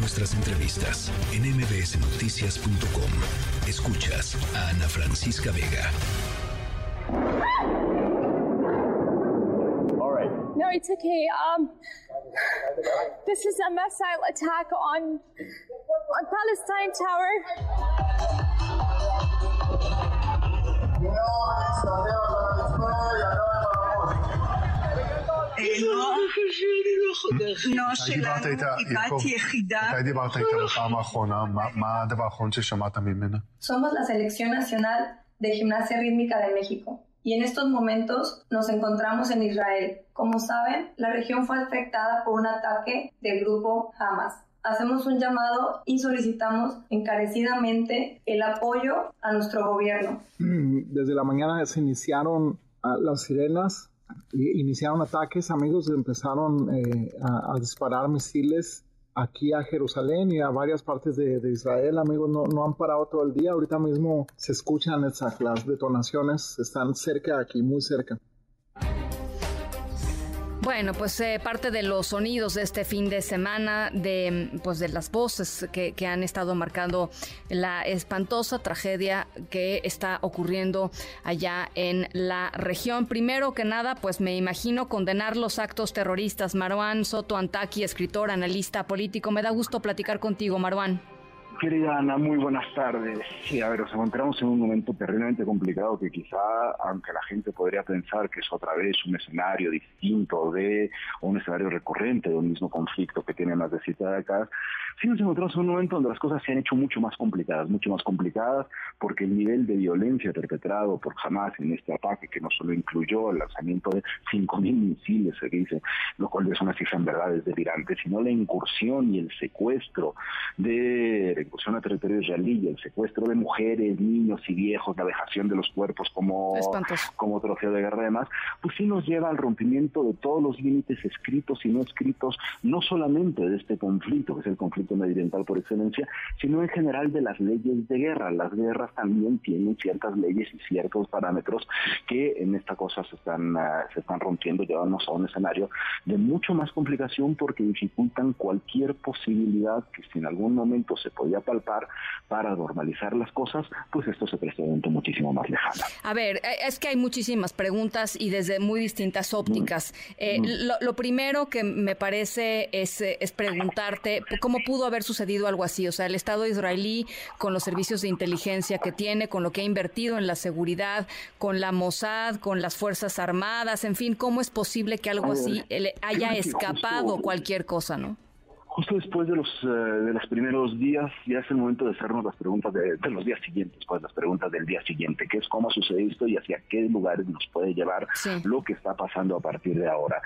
nuestras entrevistas en mbsnoticias.com. Escuchas a Ana Francisca Vega. No, it's okay. Um, this is a missile attack on on Palestine Tower. מתי דיברת איתה, יעקב, מתי דיברת איתה בפעם האחרונה? מה הדבר האחרון ששמעת ממנה? Somos la selección nacional de gimnasia rítmica de México y en estos momentos nos encontramos en Israel. Como saben, la región fue afectada por un ataque del grupo Hamas. Hacemos un llamado y solicitamos encarecidamente el apoyo a nuestro gobierno. Desde la mañana se iniciaron ah, las sirenas, iniciaron ataques, amigos, empezaron eh, a, disparar misiles aquí a Jerusalén y a varias partes de, de Israel, amigos, no, no, han parado todo el día. Ahorita mismo se escuchan esas, las detonaciones, están cerca aquí, muy cerca. Bueno, pues eh, parte de los sonidos de este fin de semana, de pues de las voces que, que, han estado marcando la espantosa tragedia que está ocurriendo allá en la región. Primero que nada, pues me imagino condenar los actos terroristas. Marwan Soto Antaki, escritor, analista político. Me da gusto platicar contigo, Marwan. Querida Ana, muy buenas tardes. Sí, a ver, nos encontramos en un momento terriblemente complicado que quizá, aunque la gente podría pensar que es otra vez un escenario distinto de, o un escenario recurrente de un mismo conflicto que tiene más de siete décadas, sí nos encontramos en un momento donde las cosas se han hecho mucho más complicadas, mucho más complicadas, porque el nivel de violencia perpetrado por Hamas en este ataque, que no solo incluyó el lanzamiento de 5.000 misiles, se dice, lo cual es una cifra en verdad es delirante, sino la incursión y el secuestro de incursión a territorio israelí, el secuestro de mujeres, niños y viejos, la vejación de los cuerpos como, como trofeo de guerra y demás, pues sí nos lleva al rompimiento de todos los límites escritos y no escritos, no solamente de este conflicto, que es el conflicto medioambiental por excelencia, sino en general de las leyes de guerra. Las guerras también tienen ciertas leyes y ciertos parámetros que en esta cosa se están, uh, se están rompiendo, llevándonos a un escenario de mucho más complicación porque dificultan cualquier posibilidad que si en algún momento se podía palpar para normalizar las cosas, pues esto se presenta muchísimo más lejano. A ver, es que hay muchísimas preguntas y desde muy distintas ópticas. Mm. Eh, mm. Lo, lo, primero que me parece es, es preguntarte cómo pudo haber sucedido algo así. O sea, el Estado israelí, con los servicios de inteligencia que tiene, con lo que ha invertido en la seguridad, con la Mossad, con las Fuerzas Armadas, en fin, ¿cómo es posible que algo así haya escapado cualquier cosa, no? Justo después de los uh, de los primeros días ya es el momento de hacernos las preguntas de, de, los días siguientes, pues las preguntas del día siguiente, que es cómo ha sucedido esto y hacia qué lugares nos puede llevar sí. lo que está pasando a partir de ahora.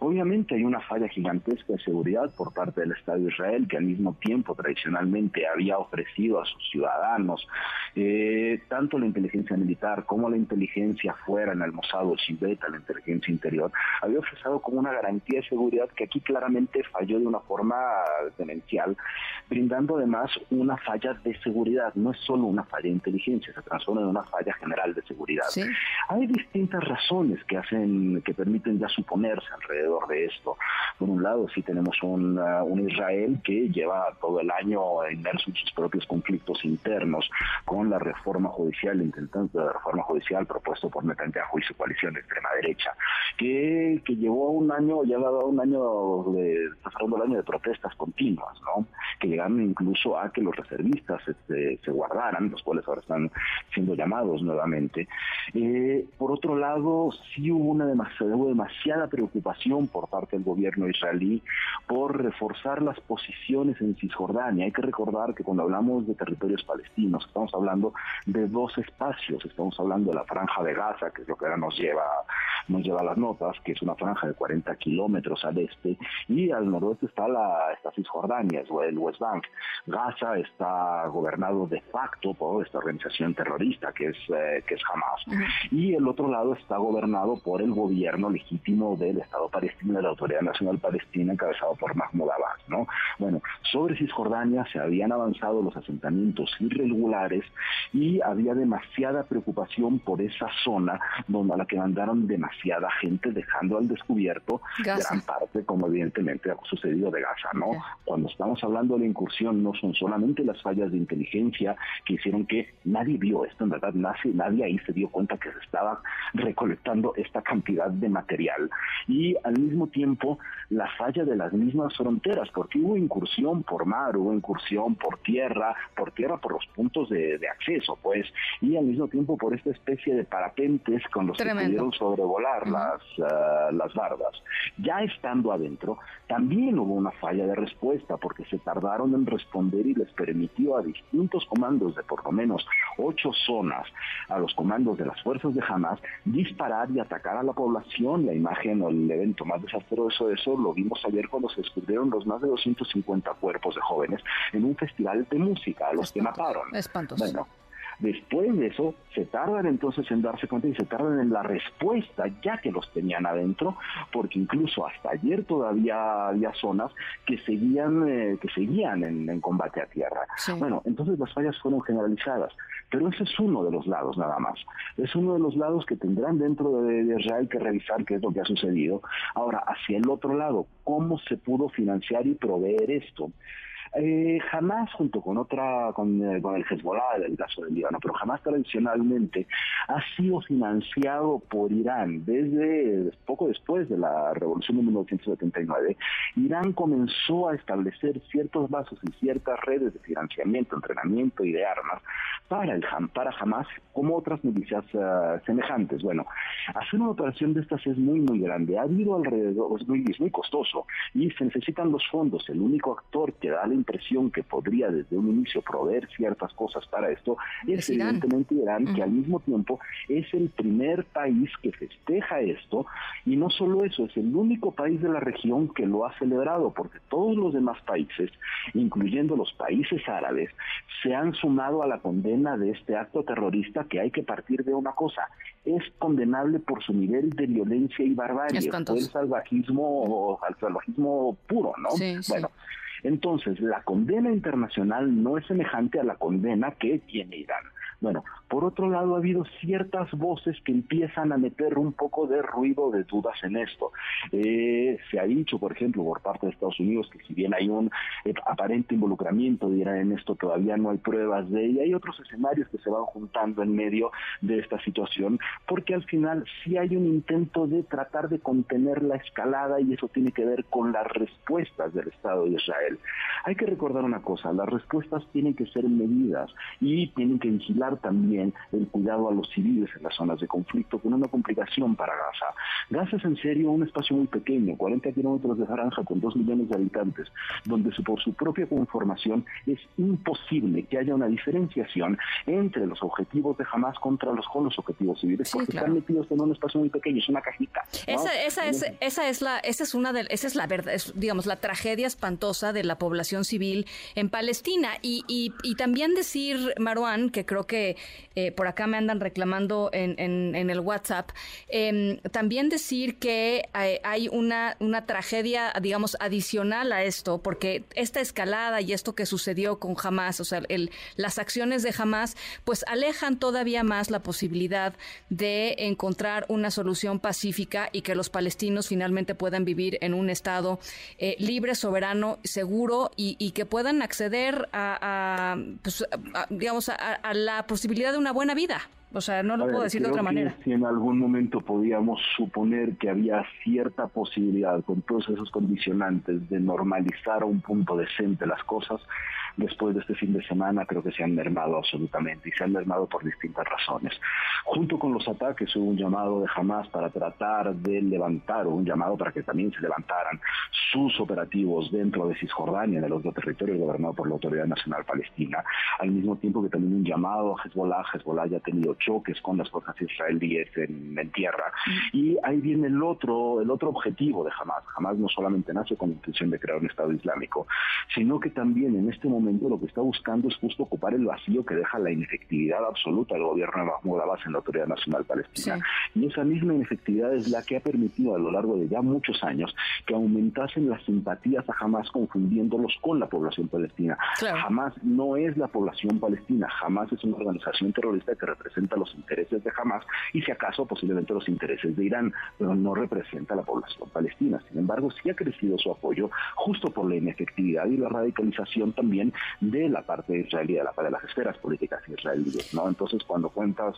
Obviamente hay una falla gigantesca de seguridad por parte del Estado de Israel que al mismo tiempo tradicionalmente había ofrecido a sus ciudadanos eh, tanto la inteligencia militar como la inteligencia fuera en el Mossad o la inteligencia interior, había ofrecido como una garantía de seguridad que aquí claramente falló de una forma demencial, brindando además una falla de seguridad. No es solo una falla de inteligencia, se transforma en una falla general de seguridad. ¿Sí? Hay distintas razones que hacen, que permiten ya suponerse alrededor de esto. Por un lado, sí tenemos un, uh, un Israel que lleva todo el año inmerso en sus propios conflictos internos, con la reforma judicial, intentando la reforma judicial propuesto por Netanyahu y su coalición de extrema derecha, que, que llevó un año, ya dado un año de, está el año de protestas continuas, ¿no? Que llegaron incluso a que los reservistas este, se guardaran, los cuales ahora están siendo llamados nuevamente. Eh, por otro lado, sí hubo una demasiada, demasiada preocupación por parte del gobierno israelí por reforzar las posiciones en Cisjordania. Hay que recordar que cuando hablamos de territorios palestinos, estamos hablando de dos espacios, estamos hablando de la franja de Gaza, que es lo que ahora nos lleva, nos lleva a las notas, que es una franja de 40 kilómetros al este, y al noroeste está la está Cisjordania, el West Bank. Gaza está gobernado de facto por esta organización terrorista que es, eh, que es Hamas. Y el otro lado está gobernado por el gobierno legítimo del Estado palestino, de la Autoridad Nacional Palestina, encabezado por Mahmoud Abbas. ¿no? Bueno, sobre Cisjordania se habían avanzado los asentamientos irregulares y había demasiada preocupación por esa zona donde a la que mandaron demasiada gente dejando al descubierto gran parte, como evidentemente ha sucedido de Gaza, ¿no? Cuando estamos hablando la incursión, no son solamente las fallas de inteligencia que hicieron que nadie vio esto, en verdad, nadie, nadie ahí se dio cuenta que se estaba recolectando esta cantidad de material. Y al mismo tiempo, la falla de las mismas fronteras, porque hubo incursión por mar, hubo incursión por tierra, por tierra por los puntos de, acceso, pues, y al mismo tiempo por esta especie de parapentes con los que pudieron sobrevolar las, ah, las bardas. Ya estando adentro, también hubo una falla de respuesta porque se tardaron en responder y les permitió a distintos comandos de por lo menos ocho zonas, a los comandos de las fuerzas de Hamas, disparar y atacar a la población. La imagen o el evento más desastroso de eso lo vimos ayer cuando se descubrieron los más de 250 cuerpos de jóvenes en un festival de música, a los que mataron. Espantoso. Bueno, Después de eso, se tardan entonces en darse cuenta y se tardan en la respuesta, ya que los tenían adentro, porque incluso hasta ayer todavía había zonas que seguían, eh, que seguían en, combate a tierra. Bueno, entonces las fallas fueron generalizadas, pero ese es uno de los lados nada más. Es uno de los lados que tendrán dentro de, de Israel que revisar qué es lo que ha sucedido. Ahora, hacia el otro lado, ¿cómo se pudo financiar y proveer esto? Eh, jamás junto con otra, con, eh, el Hezbollah, el caso del Líbano, pero jamás tradicionalmente ha sido financiado por Irán. Desde poco después de la revolución de 1979, Irán comenzó a establecer ciertos vasos y ciertas redes de financiamiento, entrenamiento y de armas para el para Hamas como otras milicias eh, semejantes. Bueno, hacer una operación de estas es muy muy grande. Ha habido alrededor, es muy, es muy costoso y se necesitan los fondos. El único actor que da la impresión que podría desde un inicio proveer ciertas cosas para esto es, evidentemente Irán, que al mismo tiempo es el primer país que festeja esto y no solo eso, es el único país de la región que lo ha celebrado porque todos los demás países, incluyendo los países árabes, se han sumado a la condena de este acto terrorista que hay que partir de una cosa, es condenable por su nivel de violencia y barbarie, el salvajismo, el salvajismo puro, ¿no? bueno, entonces, la condena internacional no es semejante a la condena que tiene Irán. Bueno, por otro lado, ha habido ciertas voces que empiezan a meter un poco de ruido, de dudas en esto. Eh, se ha dicho, por ejemplo, por parte de Estados Unidos que si bien hay un eh, aparente involucramiento de en esto, todavía no hay pruebas de ello. Hay otros escenarios que se van juntando en medio de esta situación, porque al final sí hay un intento de tratar de contener la escalada y eso tiene que ver con las respuestas del Estado de Israel. Hay que recordar una cosa, las respuestas tienen que ser medidas y tienen que vigilar también el cuidado a los civiles en las zonas de conflicto, con una complicación para Gaza. Gaza es en serio un espacio muy pequeño, 40 kilómetros de franja con 2 millones de habitantes, donde por su propia conformación es imposible que haya una diferenciación entre los objetivos de Hamas contra los, con los objetivos civiles, porque están metidos en un espacio muy pequeño, es una cajita. Esa, esa, es, esa es la, esa es una de, esa es la verdad, digamos, la tragedia espantosa de la población civil en Palestina. Y, y, y también decir, Marwan, que creo que eh, por acá me andan reclamando en, el WhatsApp. Em, también decir que hay, una, una tragedia, digamos, adicional a esto, porque esta escalada y esto que sucedió con Hamas, o sea, el, las acciones de Hamas, pues alejan todavía más la posibilidad de encontrar una solución pacífica y que los palestinos finalmente puedan vivir en un estado eh, libre, soberano, seguro y, que puedan acceder a, pues, digamos, a la posibilidad de buena vida. O sea, no lo puedo decir de otra manera. Si en algún momento podíamos suponer que había cierta posibilidad con todos esos condicionantes de normalizar a un punto decente las cosas, después de este fin de semana creo que se han mermado absolutamente y se han mermado por distintas razones. Junto con los ataques hubo un llamado de Hamas para tratar de levantar, o un llamado para que también se levantaran sus operativos dentro de Cisjordania, de los dos territorios gobernados por la Autoridad Nacional Palestina, al mismo tiempo que también un llamado a Hezbollah. Hezbollah ya ha tenido choques con las fuerzas israelíes en, tierra. Y ahí viene el otro, el otro objetivo de Hamas. Hamas no solamente nace con la intención de crear un Estado Islámico, sino que también en este momento lo que está buscando es justo ocupar el vacío que deja la inefectividad absoluta del gobierno de Mahmoud Abbas en la Autoridad Nacional Palestina. Y esa misma inefectividad es la que ha permitido a lo largo de ya muchos años que aumentasen las simpatías a Hamas confundiéndolos con la población palestina. Hamas no es la población palestina, Hamas es una organización terrorista que representa los intereses de Hamas y si acaso posiblemente los intereses de Irán, pero no representa a la población palestina. Sin embargo, sí ha crecido su apoyo justo por la inefectividad y la radicalización también de la parte israelí, de, la, de las esferas políticas israelíes. ¿no? Entonces, cuando cuentas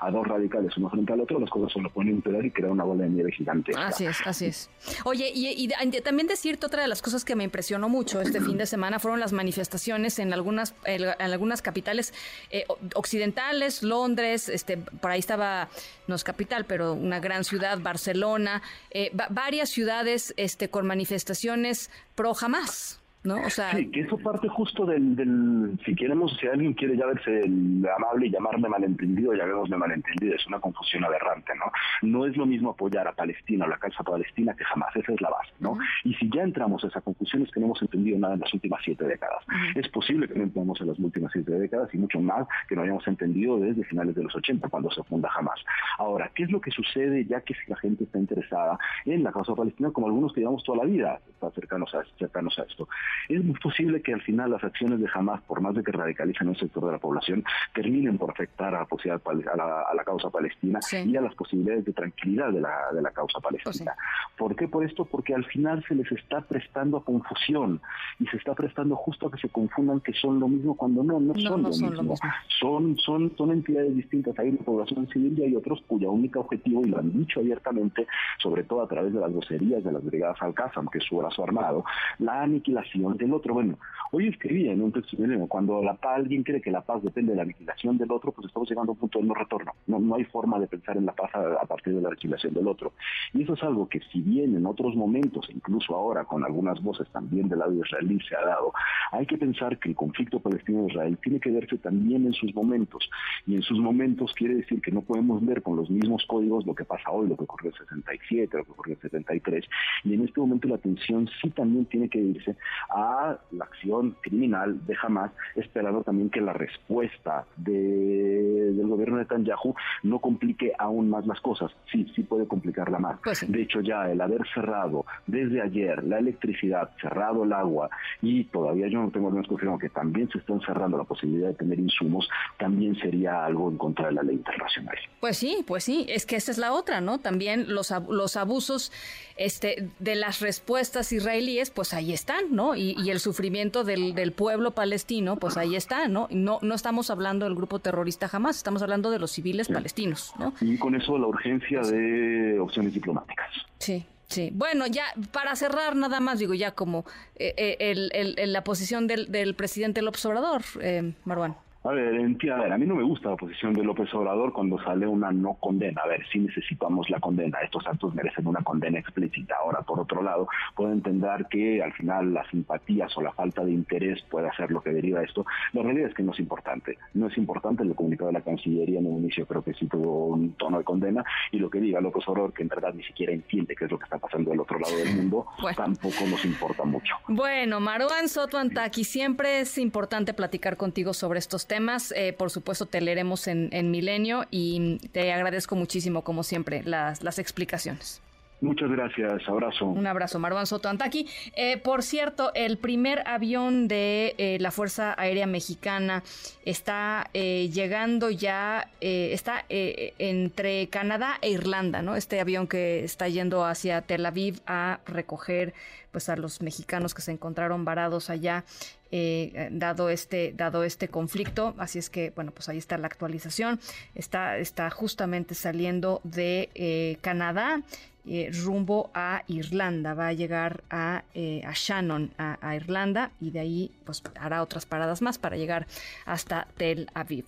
a, dos radicales uno frente al otro, las cosas se lo pueden impedir y crear una bola de nieve gigante. Así es, así es. Oye, y, también decirte otra de las cosas que me impresionó mucho este fin de semana fueron las manifestaciones en algunas, en algunas capitales eh, occidentales, Londres, este, por ahí estaba, no es capital, pero una gran ciudad, Barcelona, eh, varias ciudades este, con manifestaciones pro jamás. ¿No? O sea, sí, que eso parte justo del, del, si queremos, si alguien quiere ya verse amable y llamarme malentendido, de malentendido, es una confusión aberrante, ¿no? No es lo mismo apoyar a Palestina o la causa palestina que jamás, esa es la base, ¿no? Y si ya entramos a esa confusión es que no hemos entendido nada en las últimas siete décadas. Es posible que no entremos en las últimas siete décadas y mucho más que no hayamos entendido desde finales de los 80 cuando se funda jamás. Ahora, ¿qué es lo que sucede ya que si la gente está interesada en la causa palestina como algunos que llevamos toda la vida cercanos a, cercanos a esto? Es muy posible que al final las acciones de Hamas, por más de que radicalicen un sector de la población, terminen por afectar a la, posibilidad, a la, causa palestina y a las posibilidades de tranquilidad de la, de la causa palestina. ¿Por qué por esto? Porque al final se les está prestando a confusión y se está prestando justo a que se confundan que son lo mismo cuando no, no, son, lo, mismo. Son, son, son entidades distintas. Hay una población civil y hay otros cuya única objetivo, y lo han dicho abiertamente, sobre todo a través de las groserías de las brigadas Al-Qassam, que es su brazo armado, la aniquilación del otro. Bueno, hoy escribía en un texto cuando la paz, alguien cree que la paz depende de la aniquilación del otro, pues estamos llegando a un punto de no retorno. No, no hay forma de pensar en la paz a, partir de la aniquilación del otro. Y eso es algo que si bien en otros momentos, incluso ahora con algunas voces también del lado israelí se ha dado, hay que pensar que el conflicto palestino-israel tiene que verse también en sus momentos. Y en sus momentos quiere decir que no podemos ver con los mismos códigos lo que pasa hoy, lo que ocurrió en 67, lo que ocurrió en 73. Y en este momento la atención sí también tiene que irse a la acción criminal de Hamas, esperando también que la respuesta del gobierno de Netanyahu no complique aún más las cosas. Sí, sí puede complicarla más. Pues de hecho, ya el haber cerrado desde ayer la electricidad, cerrado el agua y todavía yo no tengo menos confirmado que también se están cerrando la posibilidad de tener insumos, también sería algo en contra de la ley internacional. Pues sí, pues sí, es que esa es la otra, ¿no? También los, los abusos este, de las respuestas israelíes, pues ahí están, ¿no? Y, y, el sufrimiento del, del, pueblo palestino, pues ahí está, ¿no? ¿no? No estamos hablando del grupo terrorista jamás, estamos hablando de los civiles palestinos, ¿no? Y con eso la urgencia de opciones diplomáticas. Sí. Sí, bueno, ya para cerrar nada más, digo, ya como eh, eh, el, el, la posición del, del presidente López Obrador, eh, Marwan. A ver, a ver, a mí no me gusta la posición de López Obrador cuando sale una no condena. A ver, sí necesitamos la condena. Estos actos merecen una condena explícita. Ahora, por otro lado, puedo entender que al final las simpatías o la falta de interés puede hacer lo que deriva esto. La realidad es que no es importante. No es importante el comunicado de la Cancillería en un inicio, creo que sí tuvo un tono de condena. Y lo que diga López Obrador, que en verdad ni siquiera entiende qué es lo que está pasando del otro lado del mundo, tampoco nos importa mucho. Bueno, Maruán Soto Antaki, siempre es importante platicar contigo sobre estos temas temas. Eh, por supuesto, te leeremos en, Milenio y te agradezco muchísimo, como siempre, las, las explicaciones. Muchas gracias, abrazo. Un abrazo, Marwan Soto Antaki. Eh, por cierto, el primer avión de eh, la Fuerza Aérea Mexicana está llegando ya, está entre Canadá e Irlanda, ¿no? Este avión que está yendo hacia Tel Aviv a recoger pues a los mexicanos que se encontraron varados allá eh, dado este dado este conflicto así es que bueno pues ahí está la actualización está está justamente saliendo de eh, Canadá eh, rumbo a Irlanda, va a llegar a, eh, Shannon, a, Irlanda, y de ahí pues, hará otras paradas más para llegar hasta Tel Aviv.